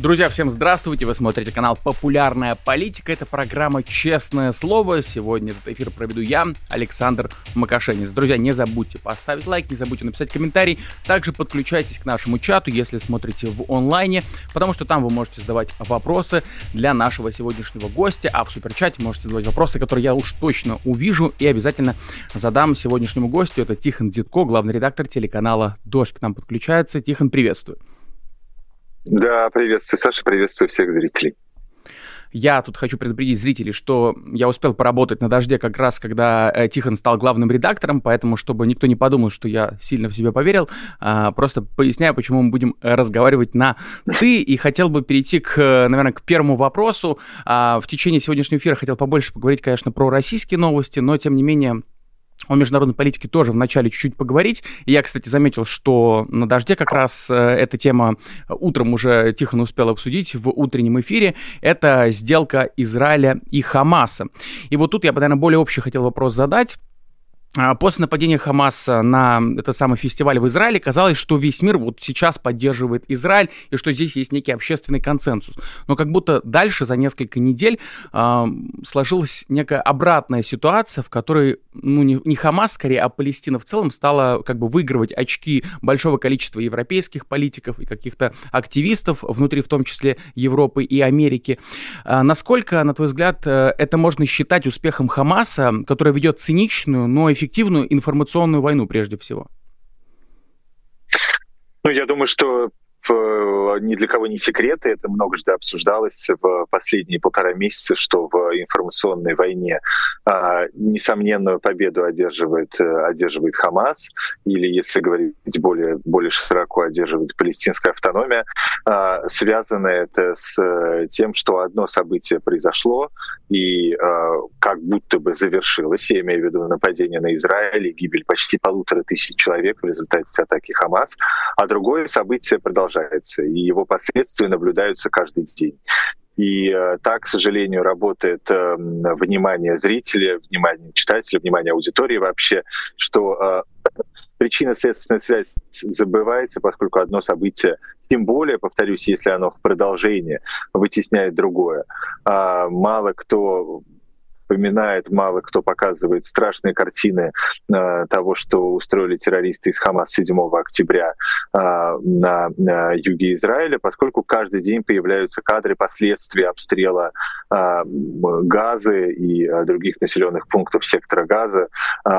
Друзья, всем здравствуйте! Вы смотрите канал «Популярная политика». Это программа «Честное слово». Сегодня этот эфир проведу я, Александр Макашенец. Друзья, не забудьте поставить лайк, не забудьте написать комментарий. Также подключайтесь к нашему чату, если смотрите в онлайне, потому что там вы можете задавать вопросы для нашего сегодняшнего гостя, а в суперчате можете задавать вопросы, которые я уж точно увижу и обязательно задам сегодняшнему гостю. Это Тихон Дедко, главный редактор телеканала «Дождь» к нам подключается. Тихон, приветствую. Да, приветствую, Саша, приветствую всех зрителей. Я тут хочу предупредить зрителей, что я успел поработать на «Дожде» как раз, когда э, Тихон стал главным редактором, поэтому, чтобы никто не подумал, что я сильно в себя поверил, э, просто поясняю, почему мы будем разговаривать на «ты», и хотел бы перейти, к, наверное, к первому вопросу. Э, в течение сегодняшнего эфира хотел побольше поговорить, конечно, про российские новости, но, тем не менее, о международной политике тоже вначале чуть-чуть поговорить. И я, кстати, заметил, что на «Дожде» как раз э, эта тема утром уже Тихон успел обсудить в утреннем эфире. Это сделка Израиля и Хамаса. И вот тут я бы, наверное, более общий хотел вопрос задать. А, после нападения Хамаса на этот самый фестиваль в Израиле казалось, что весь мир вот сейчас поддерживает Израиль и что здесь есть некий общественный консенсус. Но как будто дальше за несколько недель э, сложилась некая обратная ситуация, в которой ну, не, не Хамас, скорее, а Палестина в целом стала как бы выигрывать очки большого количества европейских политиков и каких-то активистов внутри, в том числе Европы и Америки. Э, насколько, на твой взгляд, э, это можно считать успехом Хамаса, который ведет циничную, но эффективную информационную войну прежде всего? Ну, я думаю, что ни для кого не секрет, и это многожды обсуждалось в последние полтора месяца, что в информационной войне а, несомненную победу одерживает, одерживает Хамас, или, если говорить более, более широко, одерживает палестинская автономия. А, связано это с тем, что одно событие произошло, и а, как будто бы завершилось, я имею в виду нападение на Израиль и гибель почти полутора тысяч человек в результате атаки Хамас, а другое событие продолжается, и его последствия наблюдаются каждый день. И э, так, к сожалению, работает э, внимание зрителя, внимание читателя, внимание аудитории вообще, что э, причинно-следственная связь забывается, поскольку одно событие, тем более, повторюсь, если оно в продолжении, вытесняет другое. А мало кто вспоминает, мало кто показывает страшные картины э, того, что устроили террористы из Хамас 7 октября э, на, на юге Израиля, поскольку каждый день появляются кадры последствий обстрела э, Газы и э, других населенных пунктов сектора Газа э,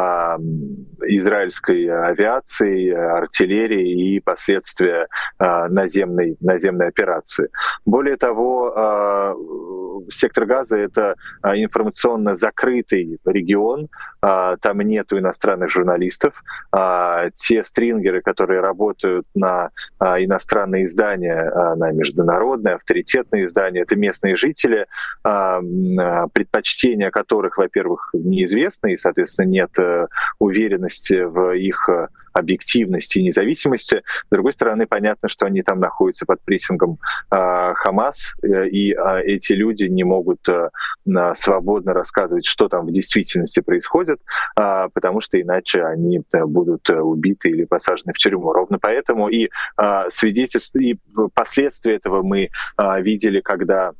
израильской авиации, артиллерии и последствия э, наземной, наземной операции. Более того, э, сектор Газа — это информационный совершенно закрытый регион, там нету иностранных журналистов. А, те стрингеры, которые работают на а, иностранные издания, на международные, авторитетные издания, это местные жители, предпочтения которых, во-первых, неизвестны, и, соответственно, нет э, уверенности в их объективности и независимости. С другой стороны, понятно, что они там находятся под прессингом э, Хамас, э, и э, эти люди не могут э, свободно рассказывать, что там в действительности происходит, э, потому что иначе они э, будут э, убиты или посажены в тюрьму. Ровно поэтому и э, свидетельства, и последствия этого мы э, видели, когда а,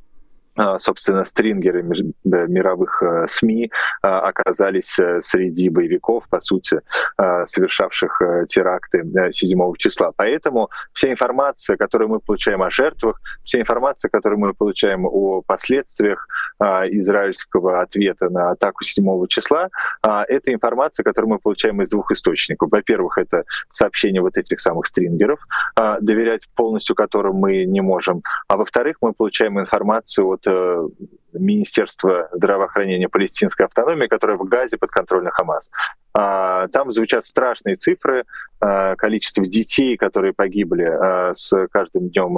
собственно, стрингеры мировых э, СМИ а, оказались э, среди боевиков, по сути, а, совершавших э, теракты 7 числа. Поэтому вся информация, которую мы получаем о жертвах, вся информация, которую мы получаем о последствиях израильского ответа на атаку 7 числа, это информация, которую мы получаем из двух источников. Во-первых, это сообщения вот этих самых стрингеров, доверять полностью которым мы не можем. А во-вторых, мы получаем информацию от Министерства здравоохранения палестинской автономии, которое в Газе под контролем Хамас. А, там звучат страшные цифры, а, количество детей, которые погибли а, с каждым днем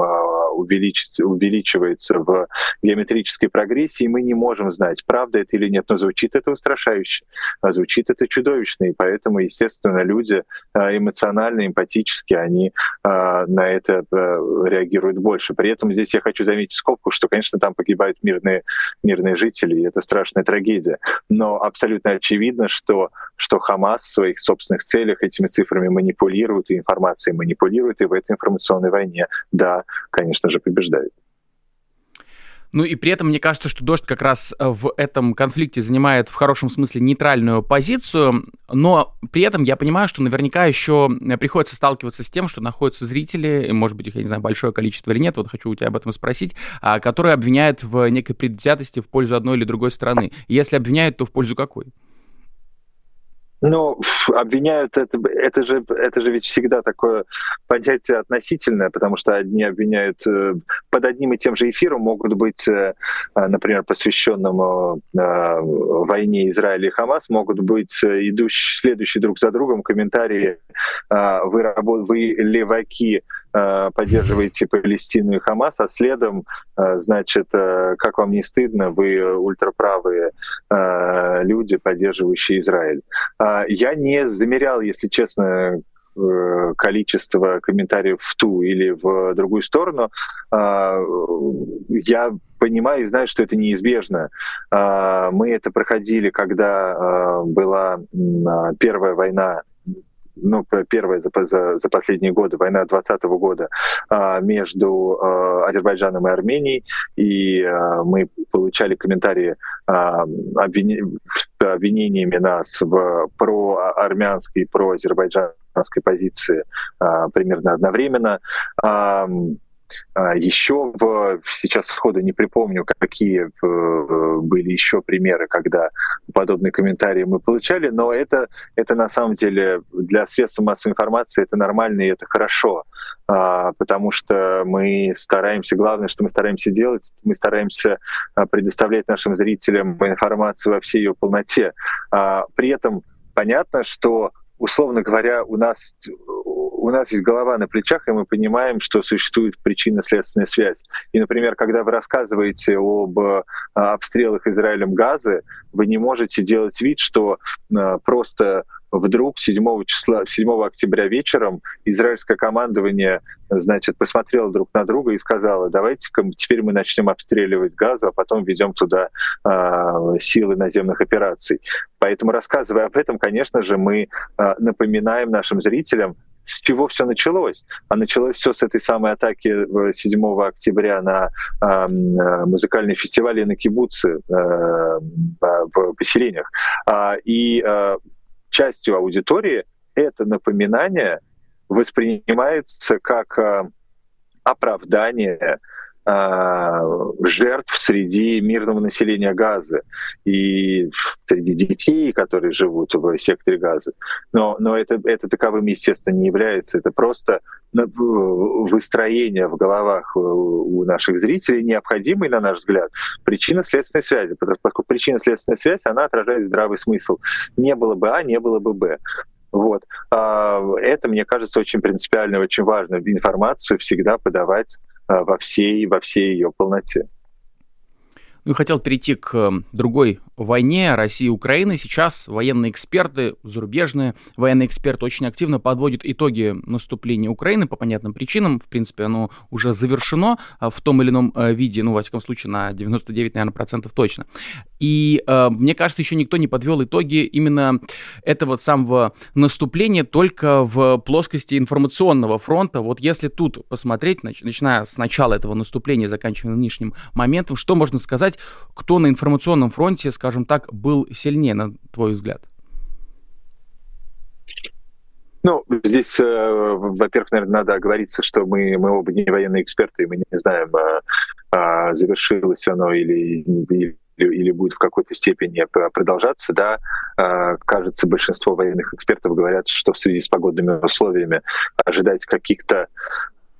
увеличивается в геометрической прогрессии, и мы не можем знать, правда это или нет, но звучит это устрашающе, звучит это чудовищно, и поэтому, естественно, люди эмоционально, эмпатически, они на это реагируют больше. При этом здесь я хочу заметить скобку, что, конечно, там погибают мирные, мирные жители, и это страшная трагедия, но абсолютно очевидно, что, что Хамас в своих собственных целях этими цифрами манипулирует, и информацией манипулирует, и в этой информационной войне, да, конечно же, побеждает. Ну и при этом мне кажется, что дождь как раз э, в этом конфликте занимает в хорошем смысле нейтральную позицию, но при этом я понимаю, что наверняка еще э, приходится сталкиваться с тем, что находятся зрители, может быть, их, я не знаю, большое количество или нет, вот хочу у тебя об этом спросить, а, которые обвиняют в некой предвзятости в пользу одной или другой страны. Если обвиняют, то в пользу какой? Ну, обвиняют, это, это, же, это же ведь всегда такое понятие относительное, потому что одни обвиняют э, под одним и тем же эфиром, могут быть, э, а, например, посвященному э, войне Израиля и Хамас, могут быть идущие, следующие друг за другом комментарии «Вы, вы леваки, Э, поддерживаете Палестину и Хамас, а следом, э, значит, э, как вам не стыдно, вы ультраправые люди, поддерживающие Израиль. Я не замерял, если честно, количество комментариев в ту или в другую сторону, я понимаю и знаю, что это неизбежно. Мы это проходили, когда была первая война ну, первая за, за, за последние годы, война 2020 года а, между а, Азербайджаном и Арменией, и а, мы получали комментарии обвин... с обвинениями нас в проармянской, проазербайджанской позиции примерно одновременно. А, еще в, сейчас сходу не припомню, какие э, были еще примеры, когда подобные комментарии мы получали, но это, это на самом деле для средств массовой информации это нормально и это хорошо, а, потому что мы стараемся, главное, что мы стараемся делать, мы стараемся а, предоставлять нашим зрителям информацию во всей ее полноте. При этом понятно, что условно говоря, у нас, у нас есть голова на плечах, и мы понимаем, что существует причинно-следственная связь. И, например, когда вы рассказываете об а, обстрелах Израилем Газы, вы не можете делать вид, что а, просто вдруг 7 числа, 7 октября вечером израильское командование значит, посмотрело друг на друга и сказало, давайте-ка теперь мы начнем обстреливать Газу, а потом ведем туда э, силы наземных операций. Поэтому, рассказывая об этом, конечно же, мы э, напоминаем нашим зрителям, с чего все началось? А началось все с этой самой атаки 7 октября на э, музыкальный фестиваль и на кибуцы э, в поселениях. А, и э, частью аудитории это напоминание воспринимается как э, оправдание жертв среди мирного населения Газы и среди детей, которые живут в секторе Газы. Но, но это, это таковым, естественно, не является. Это просто выстроение в головах у наших зрителей, необходимый, на наш взгляд, причинно-следственной связи, поскольку причинно-следственная связь, она отражает здравый смысл. Не было бы А, не было бы Б. Вот. А, это, мне кажется, очень принципиально, очень важно. Информацию всегда подавать во всей, во всей ее полноте. Ну и хотел перейти к эм, другой войне России и Украины. Сейчас военные эксперты, зарубежные военные эксперты очень активно подводят итоги наступления Украины по понятным причинам. В принципе, оно уже завершено а, в том или ином э, виде, ну, во всяком случае, на 99, наверное, процентов точно. И э, мне кажется, еще никто не подвел итоги именно этого самого наступления только в плоскости информационного фронта. Вот если тут посмотреть, начиная с начала этого наступления, заканчивая нынешним моментом, что можно сказать, кто на информационном фронте, скажем так, был сильнее, на твой взгляд? Ну, здесь, э, во-первых, наверное, надо оговориться, что мы, мы оба не военные эксперты, и мы не знаем, а, а, завершилось оно или, или или будет в какой-то степени продолжаться, да, а, кажется, большинство военных экспертов говорят, что в связи с погодными условиями ожидать каких-то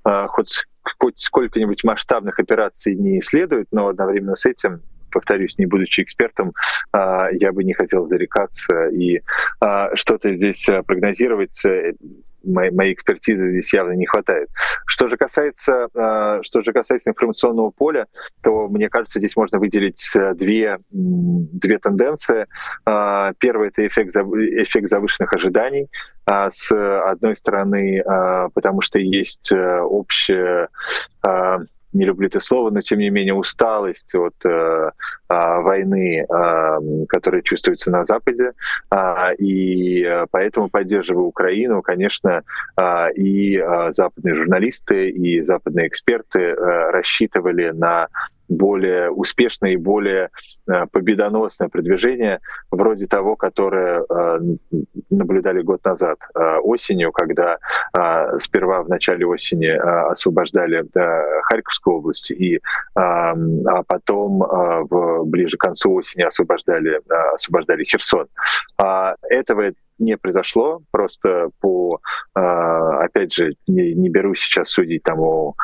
а, хоть, хоть сколько-нибудь масштабных операций не следует, но одновременно с этим повторюсь, не будучи экспертом, я бы не хотел зарекаться и что-то здесь прогнозировать моей, моей экспертизы здесь явно не хватает. Что же касается, э, что же касается информационного поля, то мне кажется, здесь можно выделить э, две, две тенденции. Э, первый это эффект, эффект завышенных ожиданий. С одной стороны, потому что есть общее не люблю это слово, но тем не менее усталость от э, э, войны, э, которая чувствуется на Западе, э, и поэтому поддерживаю Украину, конечно, э, и э, западные журналисты, и западные эксперты э, рассчитывали на более успешное и более э, победоносное продвижение, вроде того, которое э, наблюдали год назад э, осенью, когда сперва в начале осени освобождали Харьковскую область, и, а потом в, ближе к концу осени освобождали, освобождали Херсон. А этого не произошло, просто по, опять же, не, не беру сейчас судить там о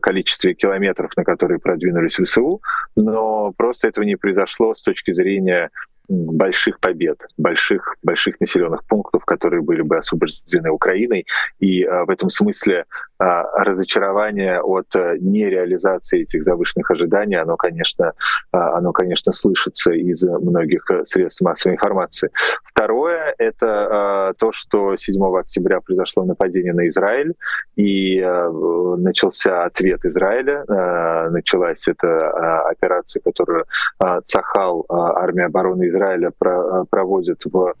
количестве километров, на которые продвинулись ВСУ, но просто этого не произошло с точки зрения больших побед, больших, больших населенных пунктов, которые были бы освобождены Украиной. И а, в этом смысле разочарование от а, нереализации этих завышенных ожиданий, оно, конечно, а, оно, конечно, слышится из многих э, средств массовой информации. Второе — это а, то, что 7 октября произошло нападение на Израиль, и а, начался ответ Израиля, а, началась эта а, операция, которую а, Цахал, а, армия обороны Израиля про, проводит в а,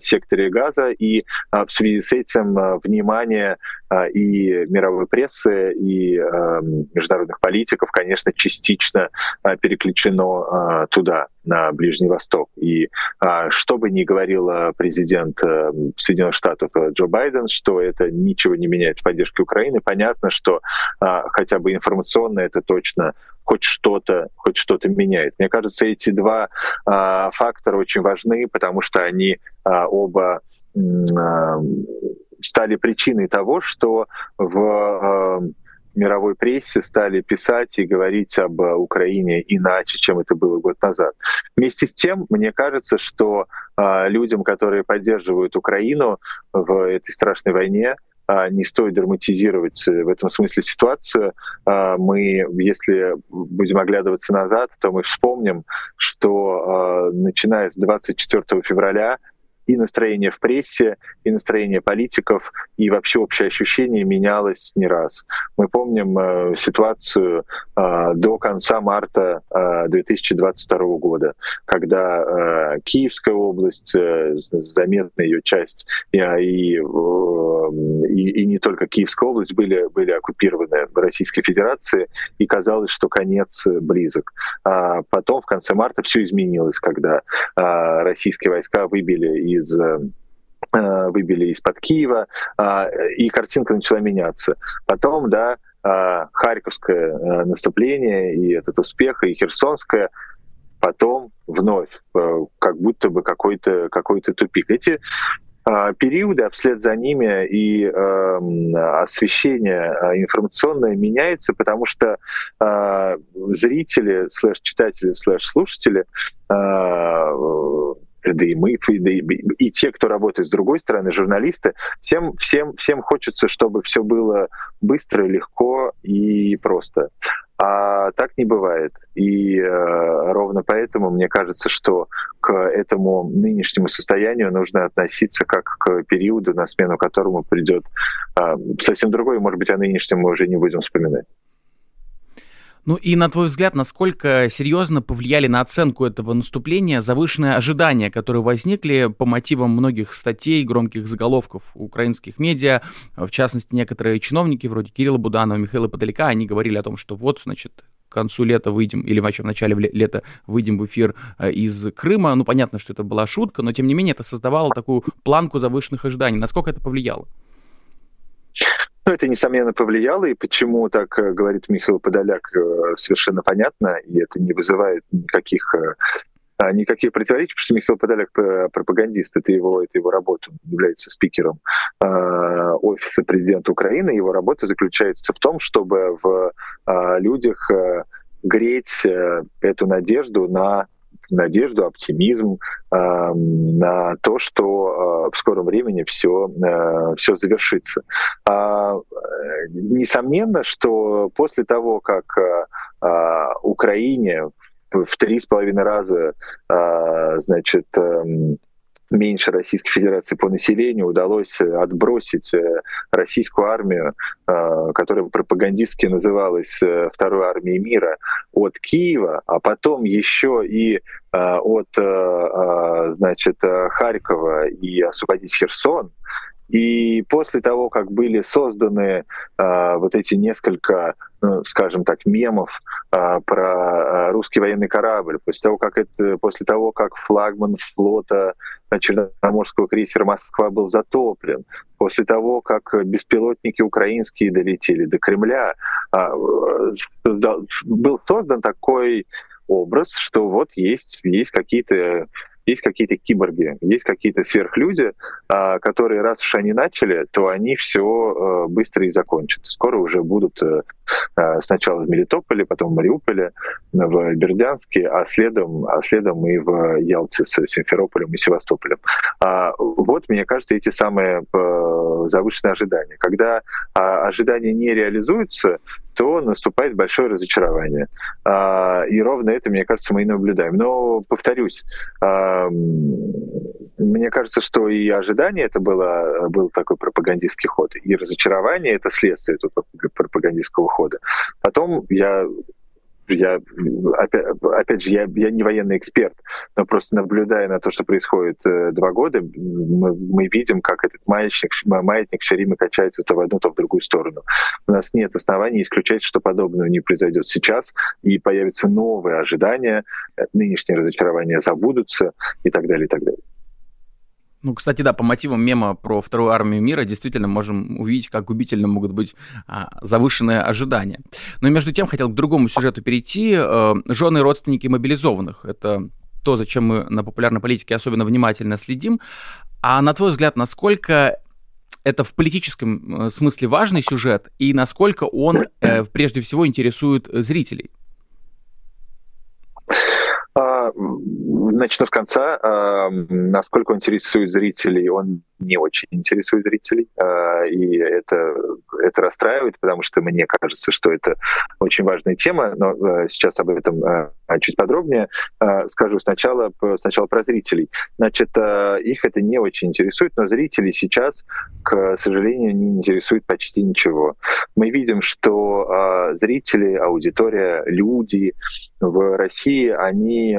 секторе газа, и а, в связи с этим а, внимание и мировой прессы, и международных политиков, конечно, частично переключено туда, на Ближний Восток. И что бы ни говорил президент Соединенных Штатов Джо Байден, что это ничего не меняет в поддержке Украины, понятно, что хотя бы информационно это точно хоть что-то, хоть что-то меняет. Мне кажется, эти два э, фактора очень важны, потому что они э, оба э, стали причиной того, что в э, мировой прессе стали писать и говорить об Украине иначе, чем это было год назад. Вместе с тем, мне кажется, что людям, которые поддерживают Украину в этой страшной войне, а, не стоит драматизировать э, в этом смысле ситуацию. А, мы, если будем оглядываться назад, то мы вспомним, что а, начиная с 24 февраля и настроение в прессе, и настроение политиков, и вообще общее ощущение менялось не раз. Мы помним э, ситуацию э, до конца марта э, 2022 года, когда э, Киевская область, э, заметная ее часть, и, и, и, и не только Киевская область были, были оккупированы Российской Федерацией, и казалось, что конец близок. А потом в конце марта все изменилось, когда э, российские войска выбили из э, э, выбили из-под Киева, а, и картинка начала меняться. Потом, да, а, Харьковское э, наступление и этот успех, и Херсонское, потом вновь как будто бы какой-то какой тупик. Эти а, периоды, а вслед за ними и э, освещение информационное меняется, потому что э, зрители, слэш-читатели, слэш-слушатели да и мы, да и, и те, кто работает с другой стороны, журналисты, всем, всем, всем хочется, чтобы все было быстро, легко и просто. А так не бывает. И э, ровно поэтому мне кажется, что к этому нынешнему состоянию нужно относиться как к периоду, на смену которому придет э, совсем другой, может быть, о нынешнем мы уже не будем вспоминать. Ну и на твой взгляд, насколько серьезно повлияли на оценку этого наступления завышенные ожидания, которые возникли по мотивам многих статей, громких заголовков украинских медиа, в частности, некоторые чиновники вроде Кирилла Буданова, Михаила Подалека, они говорили о том, что вот, значит, к концу лета выйдем, или вообще в начале лета выйдем в эфир э, из Крыма. Ну, понятно, что это была шутка, но тем не менее это создавало такую планку завышенных ожиданий. Насколько это повлияло? Ну, это, несомненно, повлияло, и почему так э, говорит Михаил Подоляк, э, совершенно понятно, и это не вызывает никаких э, а, никаких противоречий, потому что Михаил Подоляк пропагандист, это его, это его работа, он является спикером э, офиса президента Украины. Его работа заключается в том, чтобы в э, людях э, греть эту надежду на надежду, оптимизм э, на то, что э, в скором времени все, э, все завершится. А, несомненно, что после того, как э, Украине в три с половиной раза, э, значит, э, меньше Российской Федерации по населению удалось э, отбросить э, российскую армию, э, которая пропагандистски называлась Второй армией мира, от Киева, а потом еще и от значит, Харькова и освободить Херсон, и после того, как были созданы э, вот эти несколько, ну, скажем так, мемов э, про э, русский военный корабль, после того, как это, после того, как флагман флота Черноморского крейсера Москва был затоплен, после того, как беспилотники украинские долетели до Кремля, э, был создан такой образ, что вот есть, есть какие-то есть какие-то киборги, есть какие-то сверхлюди, а, которые раз уж они начали, то они все э, быстро и закончат. Скоро уже будут э, э, сначала в Мелитополе, потом в Мариуполе, в Бердянске, а следом, а следом и в Ялте с Симферополем и Севастополем. А, вот, мне кажется, эти самые завышенные ожидания. Когда а, ожидания не реализуются, то наступает большое разочарование. А, и ровно это, мне кажется, мы и наблюдаем. Но, повторюсь, мне кажется, что и ожидание это было, был такой пропагандистский ход, и разочарование это следствие этого пропагандистского хода. Потом я я, опять, опять же, я, я не военный эксперт, но просто наблюдая на то, что происходит э, два года, мы, мы видим, как этот маятник, маятник все время качается то в одну, то в другую сторону. У нас нет оснований исключать, что подобное не произойдет сейчас, и появятся новые ожидания, э, нынешние разочарования забудутся и так далее, и так далее. Ну, кстати, да, по мотивам мема про вторую армию мира действительно можем увидеть, как губительно могут быть а, завышенные ожидания. Но между тем хотел к другому сюжету перейти. Э, жены и родственники мобилизованных. Это то, зачем мы на популярной политике особенно внимательно следим. А на твой взгляд, насколько это в политическом э, смысле важный сюжет и насколько он э, прежде всего интересует зрителей? Начну с конца. А, насколько он интересует зрителей, он не очень интересует зрителей. А, и это, это расстраивает, потому что мне кажется, что это очень важная тема. Но сейчас об этом чуть подробнее скажу сначала, сначала про зрителей. Значит, их это не очень интересует, но зрителей сейчас, к сожалению, не интересует почти ничего. Мы видим, что зрители, аудитория, люди в России, они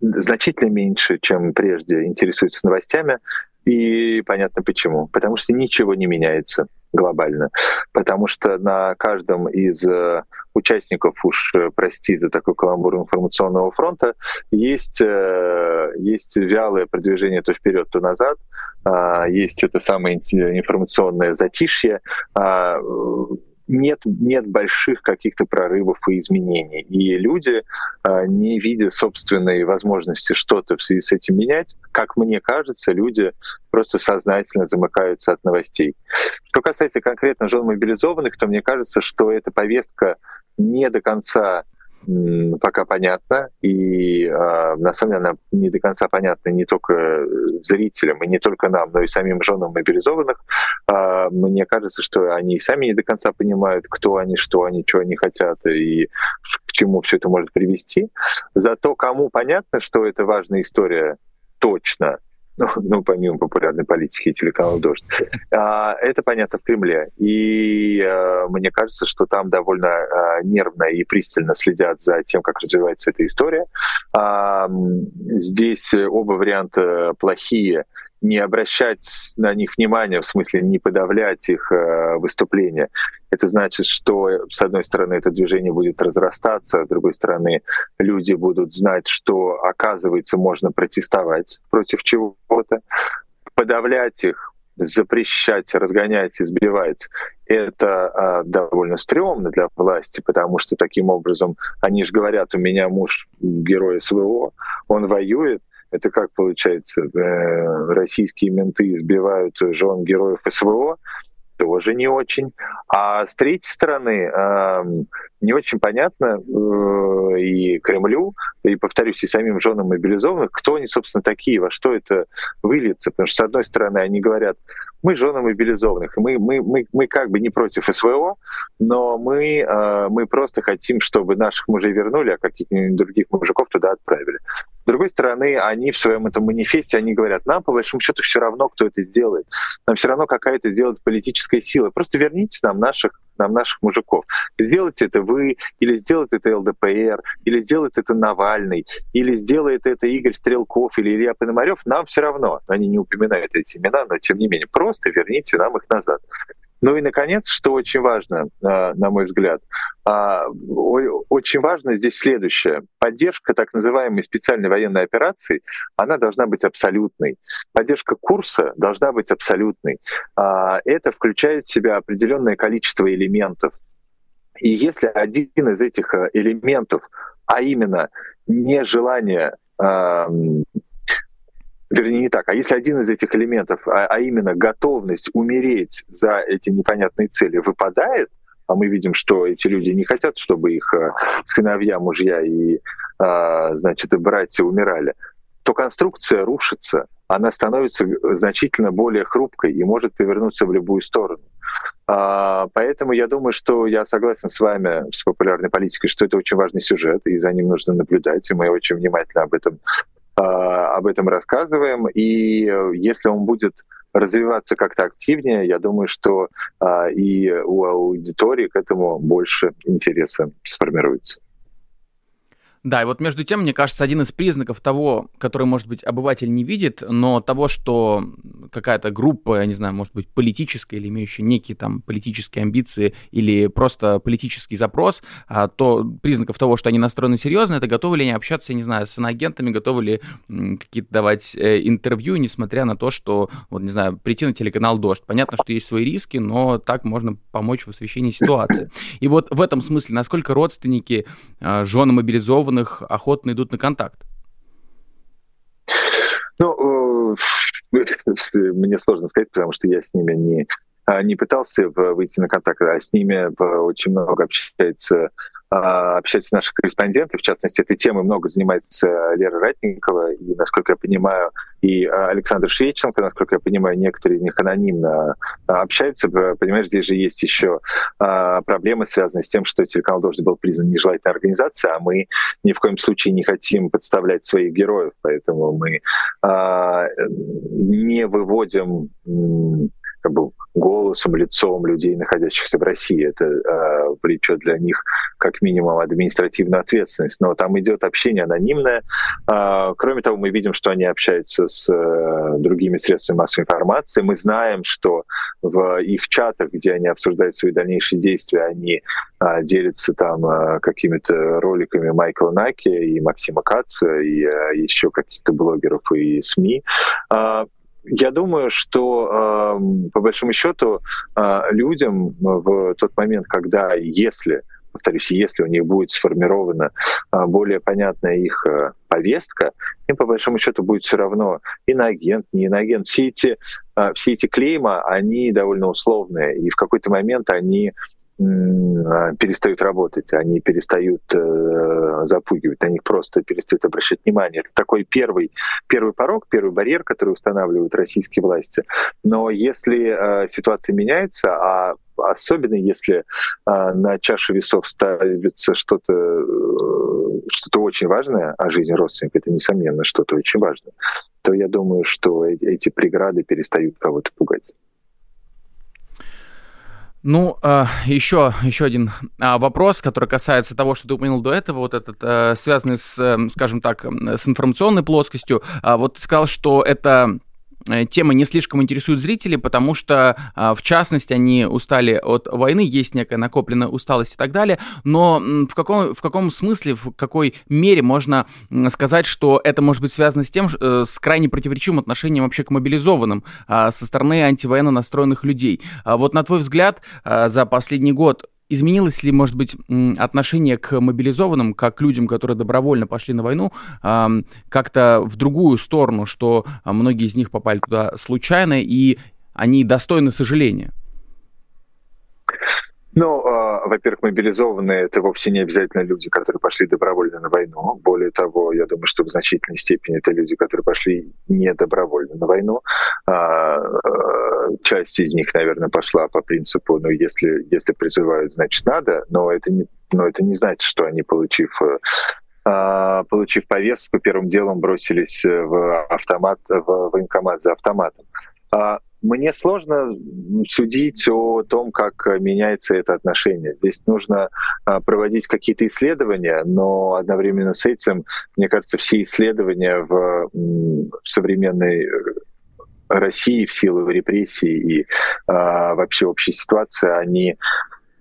значительно меньше, чем прежде, интересуются новостями. И понятно почему. Потому что ничего не меняется глобально. Потому что на каждом из э, участников, уж э, прости за такой каламбур информационного фронта, есть, э, есть вялое продвижение то вперед, то назад, а, есть это самое информационное затишье, а, нет, нет больших каких-то прорывов и изменений. И люди, а, не видя собственной возможности что-то в связи с этим менять, как мне кажется, люди просто сознательно замыкаются от новостей. Что касается конкретно жен мобилизованных, то мне кажется, что эта повестка не до конца пока понятно, и э, на самом деле она не до конца понятна не только зрителям, и не только нам, но и самим женам мобилизованных. Э, мне кажется, что они сами не до конца понимают, кто они, что они, чего они хотят, и к чему все это может привести. Зато кому понятно, что это важная история точно, ну, ну, помимо популярной политики и телеканала «Дождь». А, это понятно в Кремле. И а, мне кажется, что там довольно а, нервно и пристально следят за тем, как развивается эта история. А, здесь оба варианта плохие не обращать на них внимания, в смысле не подавлять их э, выступления. Это значит, что с одной стороны это движение будет разрастаться, с другой стороны люди будут знать, что оказывается можно протестовать против чего-то, подавлять их, запрещать, разгонять, избивать, это э, довольно стрёмно для власти, потому что таким образом они же говорят, у меня муж герой СВО, он воюет, это как получается? Э, российские менты избивают жен героев СВО, тоже не очень. А с третьей стороны, не очень понятно э, и Кремлю, и, повторюсь, и самим женам мобилизованных, кто они, собственно, такие, во что это выльется. Потому что, с одной стороны, они говорят, мы жены мобилизованных, мы, мы, мы, мы как бы не против СВО, но мы, э, мы просто хотим, чтобы наших мужей вернули, а каких-нибудь других мужиков туда отправили. С другой стороны, они в своем этом манифесте, они говорят, нам по большому счету все равно, кто это сделает. Нам все равно какая-то сделает политическая сила. Просто верните нам наших нам наших мужиков. Сделайте это вы, или сделает это ЛДПР, или сделает это Навальный, или сделает это Игорь Стрелков или Илья Пономарев, нам все равно. Они не упоминают эти имена, но тем не менее, просто верните нам их назад. Ну и, наконец, что очень важно, а, на мой взгляд, а, очень важно здесь следующее. Поддержка так называемой специальной военной операции, она должна быть абсолютной. Поддержка курса должна быть абсолютной. А, это включает в себя определенное количество элементов. И если один из этих э, элементов, а именно нежелание вернее не так, а если один из этих элементов, а, а именно готовность умереть за эти непонятные цели выпадает, а мы видим, что эти люди не хотят, чтобы их э, сыновья, мужья и, э, значит, и братья умирали, то конструкция рушится, она становится значительно более хрупкой и может повернуться в любую сторону. А, поэтому я думаю, что я согласен с вами, с популярной политикой, что это очень важный сюжет, и за ним нужно наблюдать, и мы очень внимательно об этом а, об этом рассказываем. И э, если он будет развиваться как-то активнее, я думаю, что а, и у аудитории к этому больше интереса сформируется. Да, и вот между тем, мне кажется, один из признаков того, который, может быть, обыватель не видит, но того, что какая-то группа, я не знаю, может быть, политическая или имеющая некие там политические амбиции или просто политический запрос, а, то признаков того, что они настроены серьезно, это готовы ли они общаться, я не знаю, с иноагентами, готовы ли какие-то давать э, интервью, несмотря на то, что, вот, не знаю, прийти на телеканал «Дождь». Понятно, что есть свои риски, но так можно помочь в освещении ситуации. И вот в этом смысле, насколько родственники, жены мобилизованы, мобилизованных охотно идут на контакт? Ну, э, мне сложно сказать, потому что я с ними не, а, не пытался выйти на контакт, а с ними очень много общается а, общаются наши корреспонденты, в частности, этой темой много занимается Лера Ратникова, и, насколько я понимаю, и а, Александр Швеченко, насколько я понимаю, некоторые из них анонимно а, общаются. Понимаешь, здесь же есть еще проблемы, связанные с тем, что телеканал «Дождь» был признан нежелательной организацией, а мы ни в коем случае не хотим подставлять своих героев, поэтому мы не выводим как бы голосом, лицом людей, находящихся в России. Это э, влечет для них как минимум административную ответственность. Но там идет общение анонимное. Э, кроме того, мы видим, что они общаются с э, другими средствами массовой информации. Мы знаем, что в их чатах, где они обсуждают свои дальнейшие действия, они э, делятся там э, какими-то роликами Майкла Наки и Максима Каца и э, еще каких-то блогеров и СМИ. Э, я думаю, что э, по большому счету э, людям в тот момент, когда, если, повторюсь, если у них будет сформирована э, более понятная их э, повестка, им по большому счету будет все равно иноагент, не иноагент. Все эти, э, все эти клейма, они довольно условные, и в какой-то момент они а, перестают работать, они перестают э, запугивать, они просто перестают обращать внимание. Это такой первый, первый порог, первый барьер, который устанавливают российские власти. Но если э, ситуация меняется, а особенно если э, на чашу весов ставится что-то э, что-то очень важное о жизни родственника, это, несомненно, что-то очень важное, то я думаю, что эти преграды перестают кого-то пугать. Ну, э, еще, еще один э, вопрос, который касается того, что ты упомянул до этого, вот этот, э, связанный с, э, скажем так, с информационной плоскостью. Э, вот ты сказал, что это тема не слишком интересует зрителей, потому что, а, в частности, они устали от войны, есть некая накопленная усталость и так далее, но в каком, в каком смысле, в какой мере можно сказать, что это может быть связано с тем, э, с крайне противоречивым отношением вообще к мобилизованным а, со стороны антивоенно настроенных людей. А вот на твой взгляд, за последний год Изменилось ли, может быть, отношение к мобилизованным, как к людям, которые добровольно пошли на войну, как-то в другую сторону, что многие из них попали туда случайно, и они достойны сожаления? Ну, э, во-первых, мобилизованные это вовсе не обязательно люди, которые пошли добровольно на войну. Более того, я думаю, что в значительной степени это люди, которые пошли не добровольно на войну. А, э, часть из них, наверное, пошла по принципу, ну, если, если призывают, значит, надо, но это не, но это не значит, что они, получив э, получив повестку, первым делом бросились в автомат, в военкомат за автоматом. Мне сложно судить о том, как меняется это отношение. Здесь нужно а, проводить какие-то исследования, но одновременно с этим, мне кажется, все исследования в современной э, России в силу репрессий и а, вообще общей ситуации, они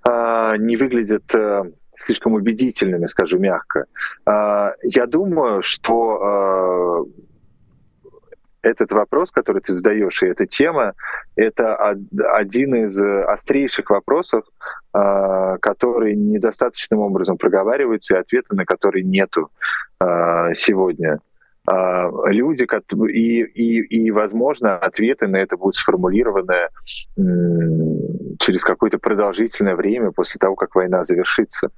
а, не выглядят а, слишком убедительными, скажу мягко. А, я думаю, что а, этот вопрос, который ты задаешь, и эта тема, это один из острейших вопросов, а, которые недостаточным образом проговариваются, и ответа на которые нету а, сегодня. А, люди, и, и, и, возможно, ответы на это будут сформулированы через какое-то продолжительное время после того, как война завершится,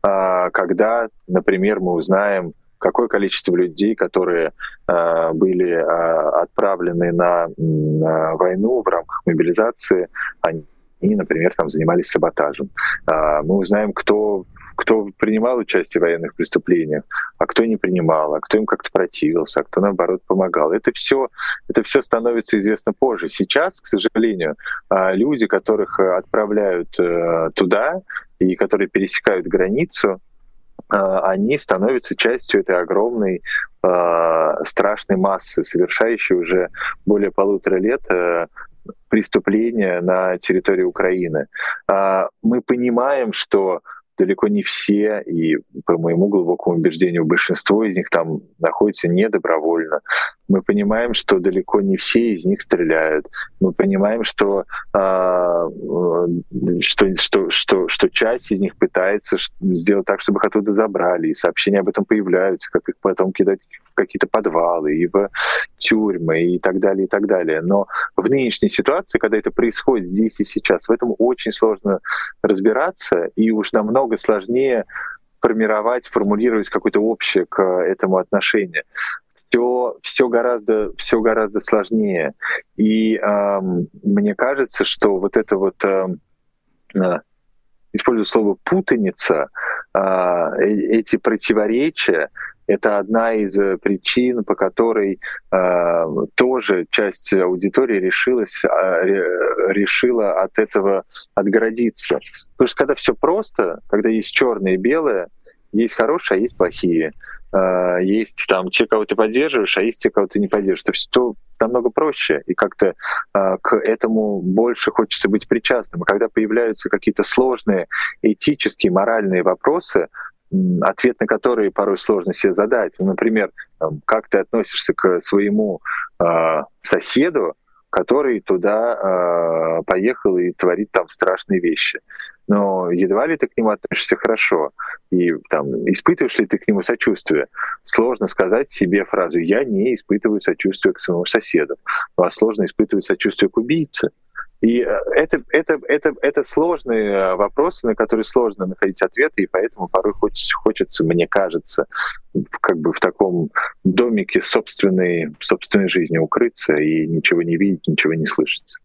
когда, например, мы узнаем, какое количество людей, которые э, были э, отправлены на, на войну в рамках мобилизации, они, например, там занимались саботажем. Э, мы узнаем, кто кто принимал участие в военных преступлениях, а кто не принимал, а кто им как-то противился, а кто наоборот помогал. Это все, это все становится известно позже. Сейчас, к сожалению, люди, которых отправляют э, туда и которые пересекают границу, они становятся частью этой огромной а, страшной массы, совершающей уже более полутора лет э, преступления на территории Украины. А, мы понимаем, что далеко не все, и по моему глубокому убеждению, большинство из них там находится не добровольно. Мы понимаем, что далеко не все из них стреляют. Мы понимаем, что, э, что, что, что, что часть из них пытается сделать так, чтобы их оттуда забрали, и сообщения об этом появляются, как их потом кидать какие-то подвалы, и в тюрьмы, и так далее, и так далее. Но в нынешней ситуации, когда это происходит здесь и сейчас, в этом очень сложно разбираться, и уж намного сложнее формировать, формулировать какое-то общее к этому отношение все, все, гораздо, все гораздо сложнее. И э, мне кажется, что вот это вот, э, использую слово путаница, э, эти противоречия, это одна из э, причин, по которой э, тоже часть аудитории решилась, э, решила от этого отгородиться. Потому что когда все просто, когда есть черное и белое, есть хорошие, а есть плохие. Э, есть там те, кого ты поддерживаешь, а есть те, кого ты не поддерживаешь. То есть то намного проще, и как-то э, к этому больше хочется быть причастным. И когда появляются какие-то сложные этические, моральные вопросы, ответ на которые порой сложно себе задать. Ну, например, как ты относишься к своему э, соседу, который туда э, поехал и творит там страшные вещи. Но едва ли ты к нему относишься хорошо, и там, испытываешь ли ты к нему сочувствие. Сложно сказать себе фразу «я не испытываю сочувствие к своему соседу», ну, а сложно испытывать сочувствие к убийце. И э, это, это, это, это сложные э, вопросы, на которые сложно находить ответы, и поэтому порой хочется, хочется мне кажется, как бы в таком домике собственной, собственной жизни укрыться и ничего не видеть, ничего не слышать.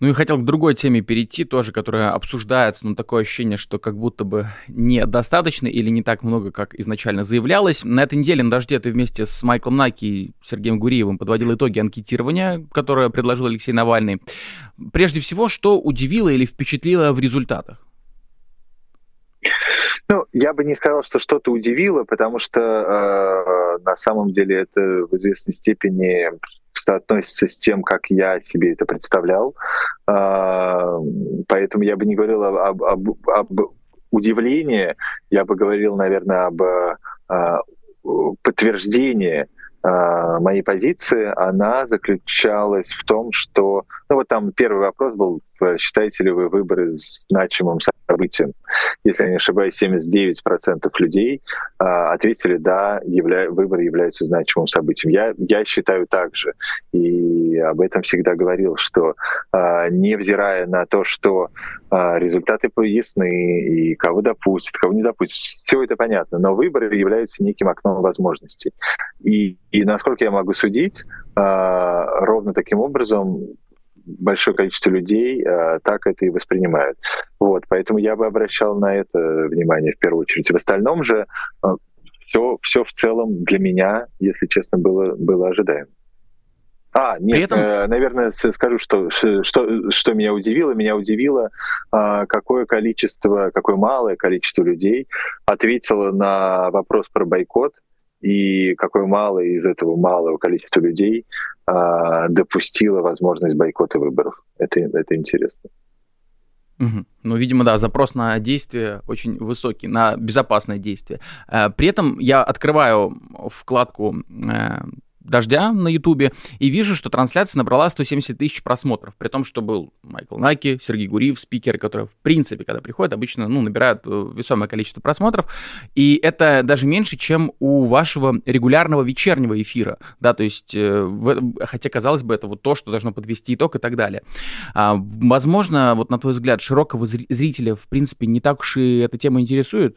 Ну и хотел к другой теме перейти, тоже, которая обсуждается, но такое ощущение, что как будто бы недостаточно или не так много, как изначально заявлялось. На этой неделе на «Дожде» ты вместе с Майклом Наки и Сергеем Гуриевым подводил итоги анкетирования, которое предложил Алексей Навальный. Прежде всего, что удивило или впечатлило в результатах? Ну, я бы не сказал, что что-то удивило, потому что э, на самом деле это в известной степени соотносится с тем, как я себе это представлял. Э, поэтому я бы не говорил об, об, об удивлении, я бы говорил, наверное, об э, подтверждении э, моей позиции. Она заключалась в том, что Ну вот там первый вопрос был, считаете ли вы выборы значимым событием? Если я не ошибаюсь, 79% людей а, ответили «да, явля... выборы являются значимым событием». Я, я считаю так же. И об этом всегда говорил, что а, невзирая на то, что а, результаты ясны, и кого допустят, кого не допустят, все это понятно, но выборы являются неким окном возможностей. И, и насколько я могу судить, а, ровно таким образом большое количество людей э, так это и воспринимают. Вот, поэтому я бы обращал на это внимание в первую очередь. В остальном же э, все, все в целом для меня, если честно, было, было ожидаемо. А, нет, При этом... э, наверное, скажу, что, что, что меня удивило. Меня удивило, э, какое количество, какое малое количество людей ответило на вопрос про бойкот и какое мало из этого малого количества людей а, допустило возможность бойкота выборов. Это, это интересно. Угу. Ну, видимо, да, запрос на действие очень высокий, на безопасное действие. Э, при этом я открываю вкладку э, дождя на Ютубе и вижу, что трансляция набрала 170 тысяч просмотров, при том, что был Майкл Наки, Сергей Гуриев, спикеры, которые, в принципе, когда приходят, обычно, ну, набирают э, весомое количество просмотров, и это даже меньше, чем у вашего регулярного вечернего эфира, да, то есть, э, хотя, казалось бы, это вот то, что должно подвести итог и так далее. А, возможно, вот на твой взгляд, широкого зрителя, в принципе, не так уж и эта тема интересует?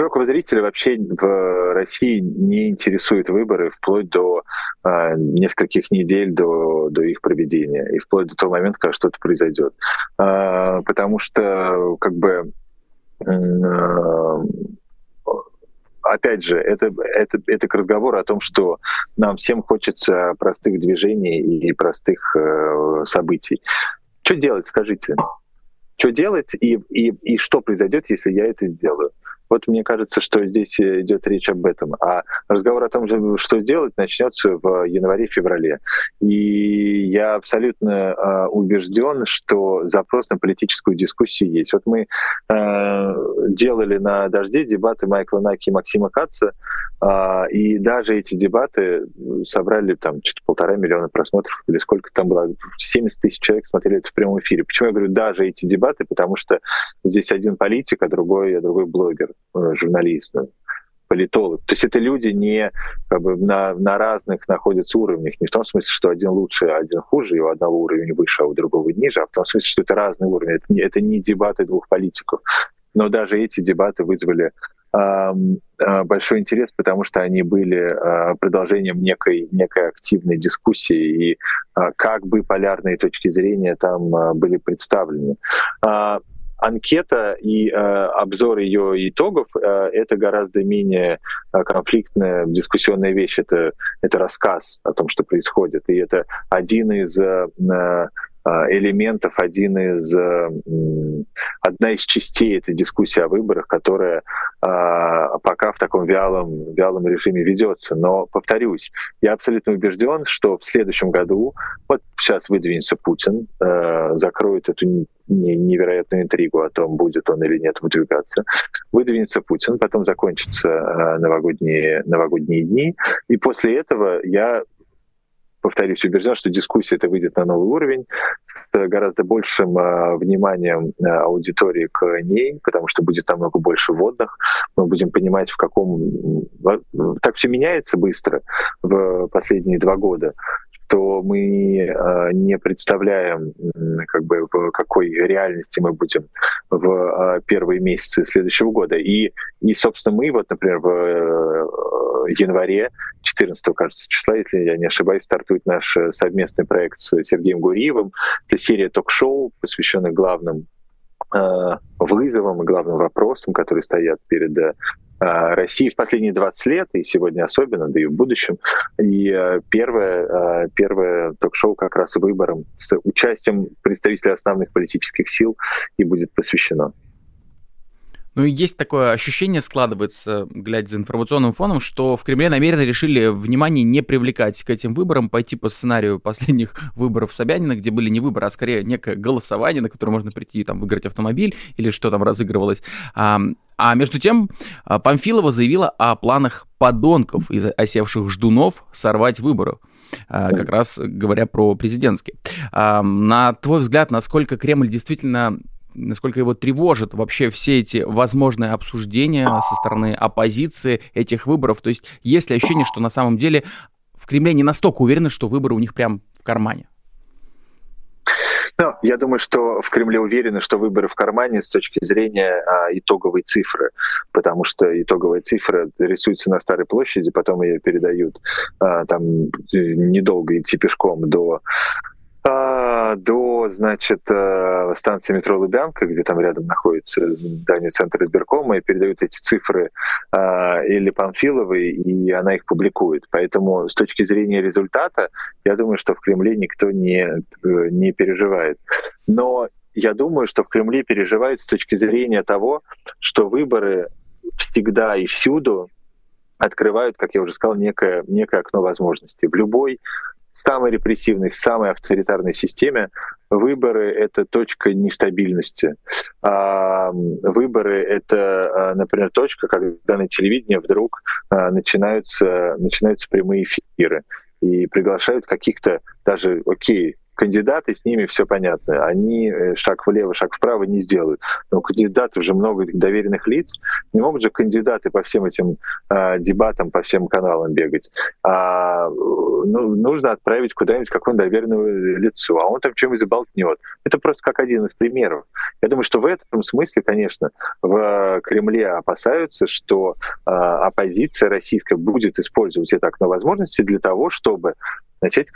Широкого вообще в России не интересуют выборы вплоть до э, нескольких недель до, до их проведения и вплоть до того момента, когда что-то произойдет. Э, потому что как бы э, опять же, это, это, это к разговору о том, что нам всем хочется простых движений и простых э, событий. Что делать, скажите? Что делать и, и, и что произойдет, если я это сделаю? Вот мне кажется, что здесь идет речь об этом. А разговор о том, что сделать, начнется в январе-феврале. И я абсолютно э, убежден, что запрос на политическую дискуссию есть. Вот мы э, делали на «Дожде» дебаты Майкла Наки и Максима Каца, э, и даже эти дебаты собрали там что-то полтора миллиона просмотров, или сколько там было, 70 тысяч человек смотрели это в прямом эфире. Почему я говорю «даже эти дебаты»? Потому что здесь один политик, а другой, а другой блогер. Э, журналист, политолог. То есть это люди не как бы на, на разных находятся уровнях. Не в том смысле, что один лучше, а один хуже, и у одного уровень выше, а у другого ниже, а в том смысле, что это разные уровни. Это это не дебаты двух политиков. Но даже эти дебаты вызвали большой интерес, потому что они были э, продолжением некой, некой активной дискуссии, и э, как бы полярные точки зрения там э, были представлены анкета и э, обзор ее итогов э, это гораздо менее э, конфликтная дискуссионная вещь. Это, это рассказ о том, что происходит. И это один из э, а, элементов, один из, э, одна из частей этой дискуссии о выборах, которая а, пока в таком вялом, вялом режиме ведется. Но, повторюсь, я абсолютно убежден, что в следующем году, вот сейчас выдвинется Путин, э, закроет эту невероятную интригу о том, будет он или нет выдвигаться. Выдвинется Путин, потом закончатся э, новогодние, новогодние дни, и после этого я повторюсь, убежден, что дискуссия это выйдет на новый уровень с гораздо большим э, вниманием э, аудитории к ней, потому что будет намного больше водных. Мы будем понимать, в каком... Так все меняется быстро в последние два года, то мы э, не представляем, как бы, в какой реальности мы будем в э, первые месяцы следующего года. И, и, собственно, мы вот, например, в э, январе 14 кажется, числа, если я не ошибаюсь, стартует наш совместный проект с Сергеем Гуриевым. Это серия ток-шоу, посвященных главным вызовам и главным вопросам, которые стоят перед Э, России в последние 20 лет, и сегодня особенно, да и в будущем. И э, первое, э, первое ток-шоу как раз выбором с участием представителей основных политических сил и будет посвящено. Ну и есть такое ощущение, складывается, глядя за информационным фоном, что в Кремле намеренно решили внимание не привлекать к этим выборам, пойти по сценарию последних выборов Собянина, где были не выборы, а скорее некое голосование, на которое можно прийти и там выиграть автомобиль или что там разыгрывалось. А, А между тем, Памфилова заявила о планах подонков из осевших ждунов сорвать выборы. Как раз говоря про президентские. На твой взгляд, насколько Кремль действительно насколько его тревожит вообще все эти возможные обсуждения со стороны оппозиции этих выборов. То есть есть ли ощущение, что на самом деле в Кремле не настолько уверены, что выборы у них прям в кармане? Ну, я думаю, что в Кремле уверены, что выборы в кармане с точки зрения а, итоговой цифры, потому что итоговая цифра рисуется на Старой площади, потом ее передают а, там недолго идти пешком до а, до, значит, э, станции метро Лубянка, где там рядом находится здание центра избиркома, и передают эти цифры а, или Панфиловой, и она их публикует. Поэтому с точки зрения результата, я думаю, что в Кремле никто не, э, не переживает. Но я думаю, что в Кремле переживают с точки зрения того, что выборы всегда и всюду открывают, как я уже сказал, некое, некое окно возможностей. В любой самой репрессивной, самой авторитарной системе выборы — это точка нестабильности. А выборы — это, а, например, точка, когда на телевидении вдруг а, начинаются, начинаются прямые эфиры и приглашают каких-то даже, окей, кандидаты, с ними все понятно. Они э, шаг влево, шаг вправо не сделают. Но у кандидатов же много доверенных лиц. Не могут же кандидаты по всем этим э, дебатам, по всем каналам бегать. А, ну, нужно отправить куда-нибудь какое-нибудь доверенное лицо, а он там чем-нибудь заболтнет. Это просто как один из примеров. Я думаю, что в этом смысле, конечно, в Кремле опасаются, что э, оппозиция российская будет использовать это окно возможности для того, чтобы начать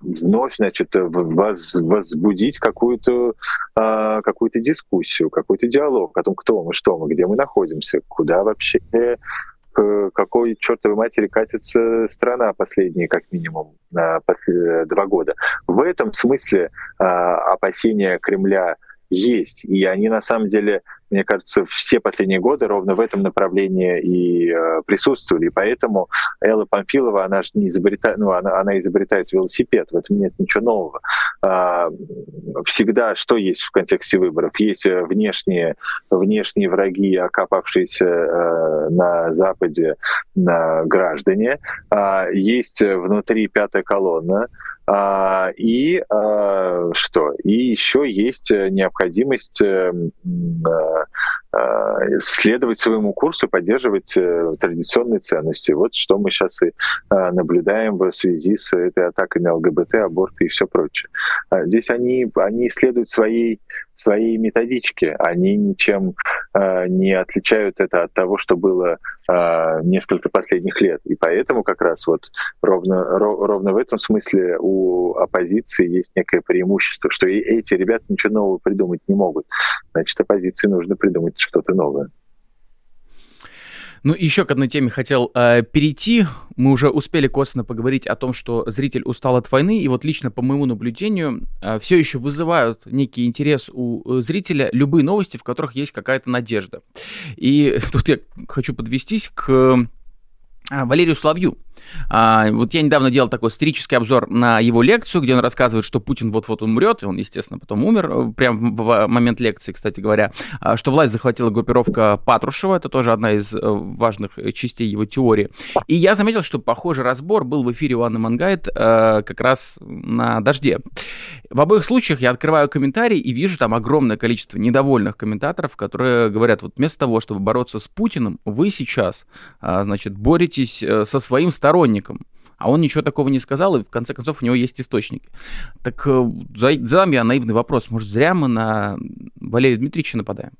вновь, значит, воз, возбудить какую-то а, какую-то дискуссию, какой-то диалог о том, кто мы, что мы, где мы находимся, куда вообще к какой чертовой матери катится страна последние, как минимум, два года. В этом смысле а, опасения Кремля есть. И они на самом деле мне кажется, все последние годы ровно в этом направлении и э, присутствовали. И поэтому Элла Памфилова, она же не изобретает, ну, она, она изобретает велосипед, в этом нет ничего нового. А, всегда что есть в контексте выборов? Есть э, внешние, внешние враги, окопавшиеся э, на Западе на граждане, а, есть внутри пятая колонна, и а, что? И еще есть необходимость эм, Э, следовать своему курсу, поддерживать э, традиционные ценности. Вот что мы сейчас и э, наблюдаем в связи с этой атакой на ЛГБТ, аборты и все прочее. А здесь они, они следуют своей, своей методичке, они ничем не отличают это от того, что было несколько последних лет. И поэтому как раз вот ровно, ровно в этом смысле у оппозиции есть некое преимущество, что и эти ребята ничего нового придумать не могут. Значит, оппозиции нужно придумать что-то новое. Ну, еще к одной теме хотел э, перейти. Мы уже успели косвенно поговорить о том, что зритель устал от войны, и вот лично по моему наблюдению э, все еще вызывают некий интерес у э, зрителя любые новости, в которых есть какая-то надежда. И тут я хочу подвестись к Валерию Соловью. А, вот я недавно делал такой сатирический обзор на его лекцию, где он рассказывает, что Путин вот-вот умрет, и он, естественно, потом умер, э, прямо в момент лекции, кстати говоря, а, что власть захватила группировка Патрушева, это тоже одна из э, важных частей его теории. И я заметил, что похожий разбор был в эфире у Анны Мангайт э, как раз на «Дожде». В обоих случаях я открываю комментарии и вижу там огромное количество недовольных комментаторов, которые говорят, вот вместо того, чтобы бороться с Путиным, вы сейчас, а, значит, боретесь со своим сторонником. А он ничего такого не сказал, и в конце концов у него есть источники. Так э, задам я наивный вопрос. Может, зря мы на Валерия Дмитриевича нападаем?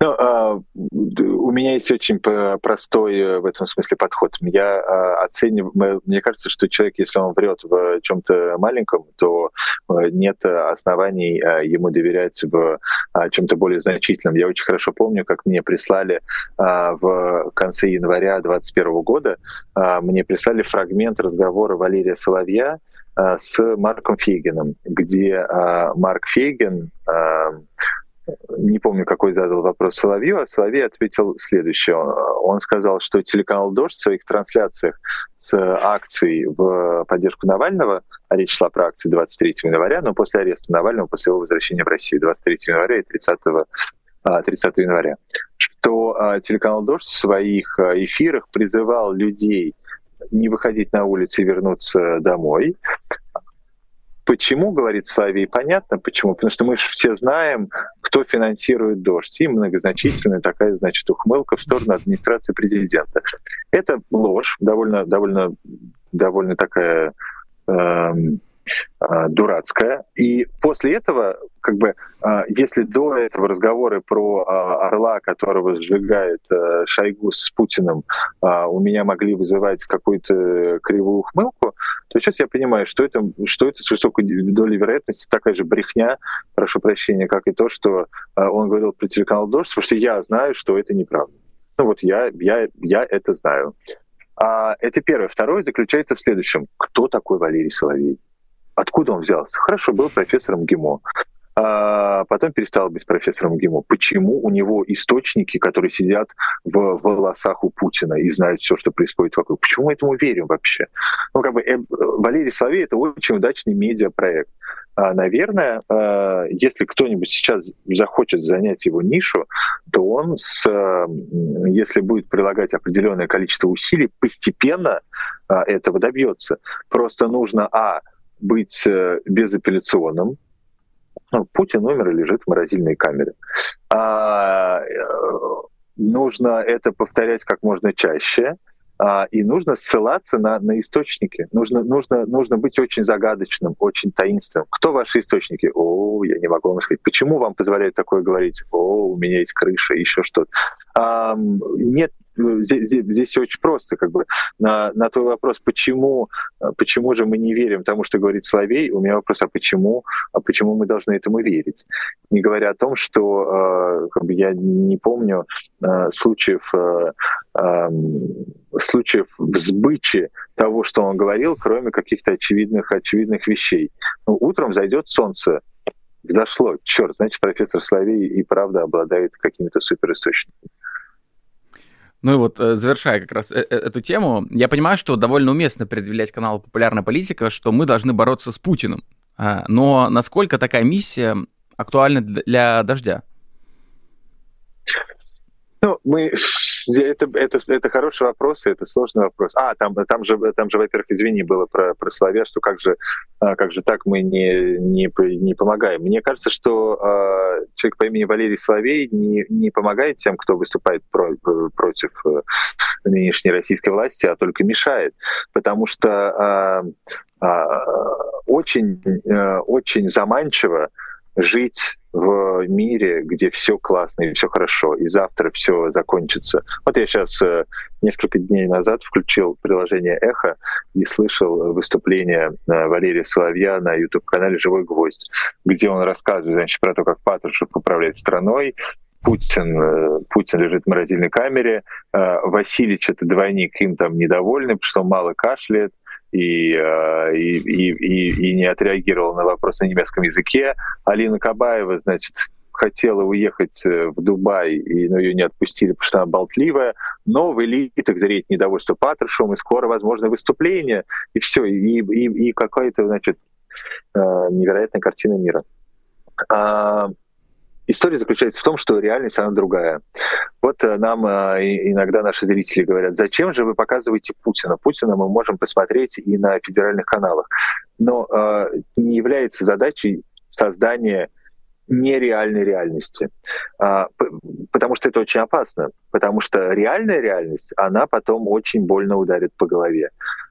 Ну, а, у меня есть очень простой э, в этом смысле подход. Я а, оцениваю, мне кажется, что человек, если он врет в чем-то маленьком, то э, нет оснований а, ему доверять в чем-то более значительном. Я очень хорошо помню, как мне прислали в конце января 2021 года, мне прислали фрагмент разговора Валерия Соловья с Марком Фейгином, где Марк Фейгин не помню, какой задал вопрос Соловью, а Соловей ответил следующее. Он сказал, что телеканал «Дождь» в своих трансляциях с акцией в поддержку Навального, а речь шла про акции 23 января, но после ареста Навального, после его возвращения в Россию 23 января и 30 30 января, что телеканал «Дождь» в своих эфирах призывал людей не выходить на улицу и вернуться домой, Почему, говорит Славий, понятно почему. Потому что мы же все знаем, кто финансирует дождь. И многозначительная такая, значит, ухмылка в сторону администрации президента. Это ложь, довольно, довольно, довольно такая эм, э, дурацкая. И после этого, как бы, э, если до этого разговоры про э, орла, которого сжигает э, Шойгу с Путиным, э, у меня могли вызывать какую-то кривую ухмылку, то сейчас я понимаю, что это, что это с высокой долей вероятности такая же брехня, прошу прощения, как и то, что э, он говорил про телеканал «Дождь», потому что я знаю, что это неправда. Ну вот я, я, я это знаю. А, это первое. Второе заключается в следующем. Кто такой Валерий Соловей? Откуда он взялся? Хорошо, был профессором ГИМО. А потом перестал быть профессором ГИМО. Почему у него источники, которые сидят в волосах у Путина и знают все, что происходит вокруг? Почему мы этому верим вообще? Ну, как бы э, Валерий Соловей — это очень удачный медиапроект. А, наверное, а, если кто-нибудь сейчас захочет занять его нишу, то он, с, если будет прилагать определенное количество усилий, постепенно этого добьется. Просто нужно, а, быть э, безапелляционным, ну, Путин умер и лежит в морозильной камере. А, э, нужно это повторять как можно чаще. А, и нужно ссылаться на, на источники. Нужно, нужно, нужно быть очень загадочным, очень таинственным. Кто ваши источники? О, я не могу вам сказать. Почему вам позволяют такое говорить? О, у меня есть крыша, еще что-то. А, нет здесь, здесь все очень просто. Как бы на, на твой вопрос, почему, почему же мы не верим тому, что говорит Соловей, у меня вопрос, а почему, а почему мы должны этому верить? Не говоря о том, что э, как бы я не помню э, случаев, э, э, случаев взбычи того, что он говорил, кроме каких-то очевидных, очевидных вещей. Ну, утром зайдет солнце, Дошло, черт, значит, профессор Славей и правда обладает какими-то суперисточниками. Ну и вот, э, завершая как раз э, э, эту тему, я понимаю, что довольно уместно предъявлять каналу «Популярная политика», что мы должны бороться с Путиным. А, но насколько такая миссия актуальна для «Дождя»? Ну, мы это, это, это хороший вопрос, и это сложный вопрос. А, там, там же, там же, во-первых, извини, было про, про Славя, что как же, а, как же так мы не, не, не помогаем. Мне кажется, что э, человек по имени Валерий Соловей не, не помогает тем, кто выступает про, против э, нынешней российской власти, а только мешает. Потому что э, э, очень, э, очень заманчиво жить в мире, где все классно и все хорошо, и завтра все закончится. Вот я сейчас э, несколько дней назад включил приложение «Эхо» и слышал выступление э, Валерия Соловья на YouTube-канале «Живой гвоздь», где он рассказывает значит, про то, как Патрушев управляет страной, Путин, э, Путин лежит в морозильной камере, Васильевич, это двойник, им там недовольны, потому что он мало кашляет, и, э, и, и, и, и не отреагировал на вопрос на немецком языке. Алина Кабаева, значит, хотела уехать э, в Дубай, и, но ее не отпустили, потому что она болтливая, но в элитах зреет недовольство Патрушевым, и скоро возможно выступление, и все, и, и, и какая-то, значит, э, невероятная картина мира. История заключается в том, что реальность, она другая. Вот э, нам э, иногда наши зрители говорят, зачем же вы показываете Путина? Путина мы можем посмотреть и на федеральных каналах. Но э, не является задачей создания нереальной реальности. А, потому что это очень опасно. Потому что реальная реальность, она потом очень больно ударит по голове.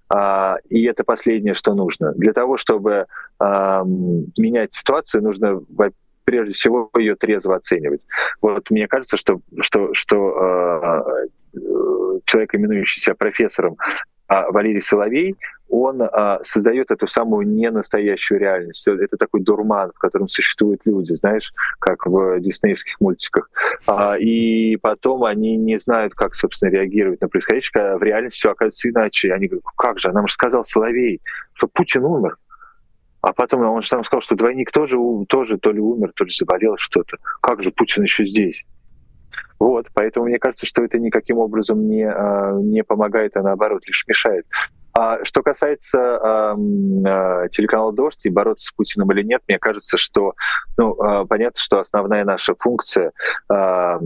А, и это последнее, что нужно. Для того, чтобы менять ситуацию, нужно, прежде всего ее трезво оценивать. Вот мне кажется, что, что, что э, человек, именующий профессором, а Валерий Соловей, он а, создает эту самую ненастоящую реальность. Это такой дурман, в котором существуют люди, знаешь, как в диснеевских мультиках. А, и потом они не знают, как, собственно, реагировать на происходящее, в реальности все оказывается иначе. Они говорят, как же, нам же сказал Соловей, что Путин умер. А потом он же там сказал, что двойник тоже, тоже то ли умер, то ли заболел что-то. Как же Путин еще здесь? Вот, поэтому мне кажется, что это никаким образом не, а, не помогает, а наоборот лишь мешает. А что касается э, телеканала «Дождь» и бороться с Путиным или нет, мне кажется, что ну, э, понятно, что основная наша функция э,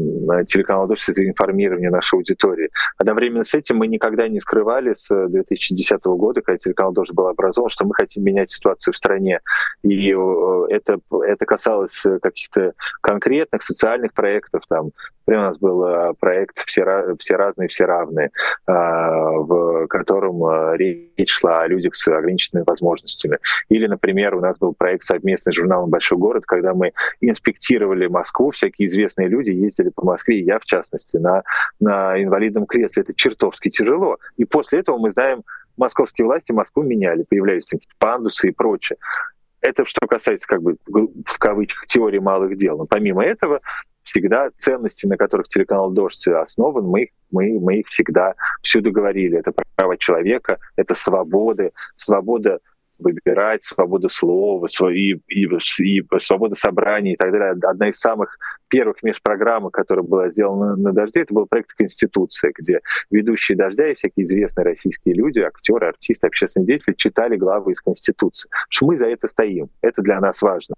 телеканала «Дождь» — это информирование нашей аудитории. Одновременно с этим мы никогда не скрывали с 2010 года, когда телеканал «Дождь» был образован, что мы хотим менять ситуацию в стране. И э, это, это касалось каких-то конкретных социальных проектов. Там, например, у нас был э, проект «Все, все разные, все равные», э, в котором речь шла о людях с ограниченными возможностями. Или, например, у нас был проект совместный с журналом «Большой город», когда мы инспектировали Москву, всякие известные люди ездили по Москве, я, в частности, на, на инвалидном кресле. Это чертовски тяжело. И после этого мы знаем, московские власти Москву меняли, появлялись какие-то пандусы и прочее. Это что касается, как бы, в кавычках, теории малых дел. Но помимо этого, всегда ценности, на которых телеканал «Дождь» основан, мы, мы, мы их всегда всюду говорили. Это право человека, это свободы, свобода выбирать, свободу слова, и, и, и свобода собраний и так далее. Одна из самых первых межпрограмм, которая была сделана на «Дожде», это был проект «Конституция», где ведущие «Дождя» и всякие известные российские люди, актеры, артисты, общественные деятели читали главы из Конституции. Потому что мы за это стоим. Это для нас важно.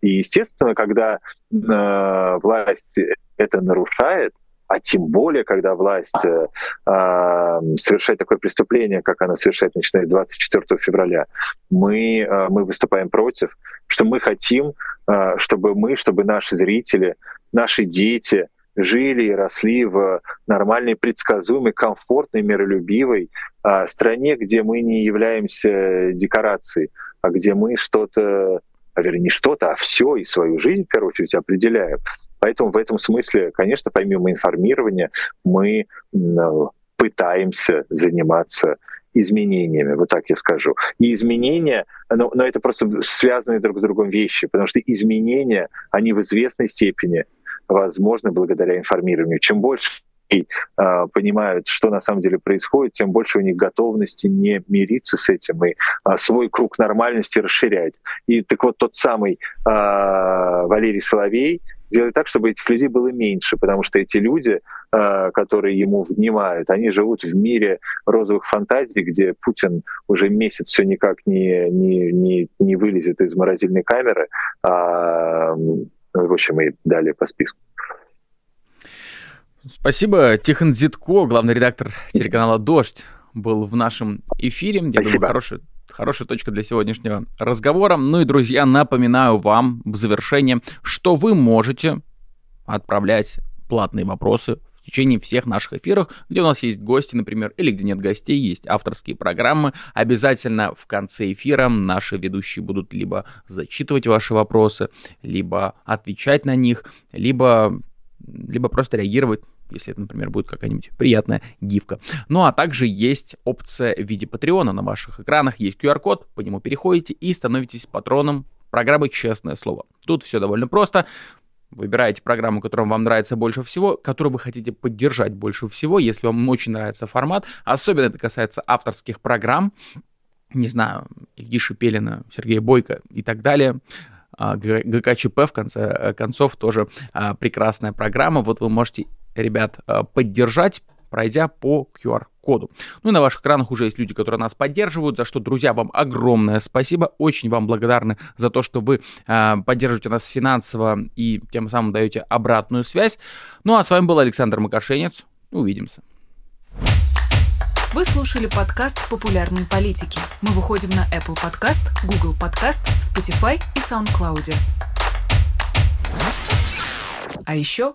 И, естественно, когда э, власть это нарушает, а тем более, когда власть э, э, совершает такое преступление, как она совершает, начиная с 24 февраля, мы, э, мы выступаем против, что мы хотим, э, чтобы мы, чтобы наши зрители, наши дети жили и росли в нормальной, предсказуемой, комфортной, миролюбивой э, стране, где мы не являемся декорацией, а где мы что-то, а вернее, не что-то, а все и свою жизнь, в первую очередь, определяем. Поэтому в этом смысле, конечно, помимо информирования, мы пытаемся заниматься изменениями, вот так я скажу. И изменения, но, но это просто связанные друг с другом вещи, потому что изменения, они в известной степени возможны благодаря информированию. Чем больше э, понимают, что на самом деле происходит, тем больше у них готовности не мириться с этим и э, свой круг нормальности расширять. И так вот тот самый э, Валерий Соловей, сделать так, чтобы этих людей было меньше, потому что эти люди, э, которые ему внимают, они живут в мире розовых фантазий, где Путин уже месяц все никак не, не, не, не вылезет из морозильной камеры, а, в общем, и далее по списку. Спасибо. Тихон Зитко, главный редактор телеканала «Дождь», был в нашем эфире. Я Спасибо. думаю, хороший Хорошая точка для сегодняшнего разговора. Ну и, друзья, напоминаю вам в завершение, что вы можете отправлять платные вопросы в течение всех наших эфиров, где у нас есть гости, например, или где нет гостей, есть авторские программы. Обязательно в конце эфира наши ведущие будут либо зачитывать ваши вопросы, либо отвечать на них, либо, либо просто реагировать если это, например, будет какая-нибудь приятная гифка. Ну а также есть опция в виде Патреона на ваших экранах, есть QR-код, по нему переходите и становитесь патроном программы «Честное слово». Тут все довольно просто. Выбираете программу, которая вам нравится больше всего, которую вы хотите поддержать больше всего, если вам очень нравится формат. Особенно это касается авторских программ. Не знаю, Ильи Шипелина, Сергея Бойко и так далее. А, ГКЧП, в конце э, концов, тоже а, прекрасная программа. Вот вы можете ребят э, поддержать, пройдя по QR-коду. Ну и на ваших экранах уже есть люди, которые нас поддерживают, за что, друзья, вам огромное спасибо. Очень вам благодарны за то, что вы э, поддерживаете нас финансово и тем самым даете обратную связь. Ну а с вами был Александр Макашенец. Увидимся. Вы слушали подкаст «Популярные политики». Мы выходим на Apple Podcast, Google Podcast, Spotify и SoundCloud. А еще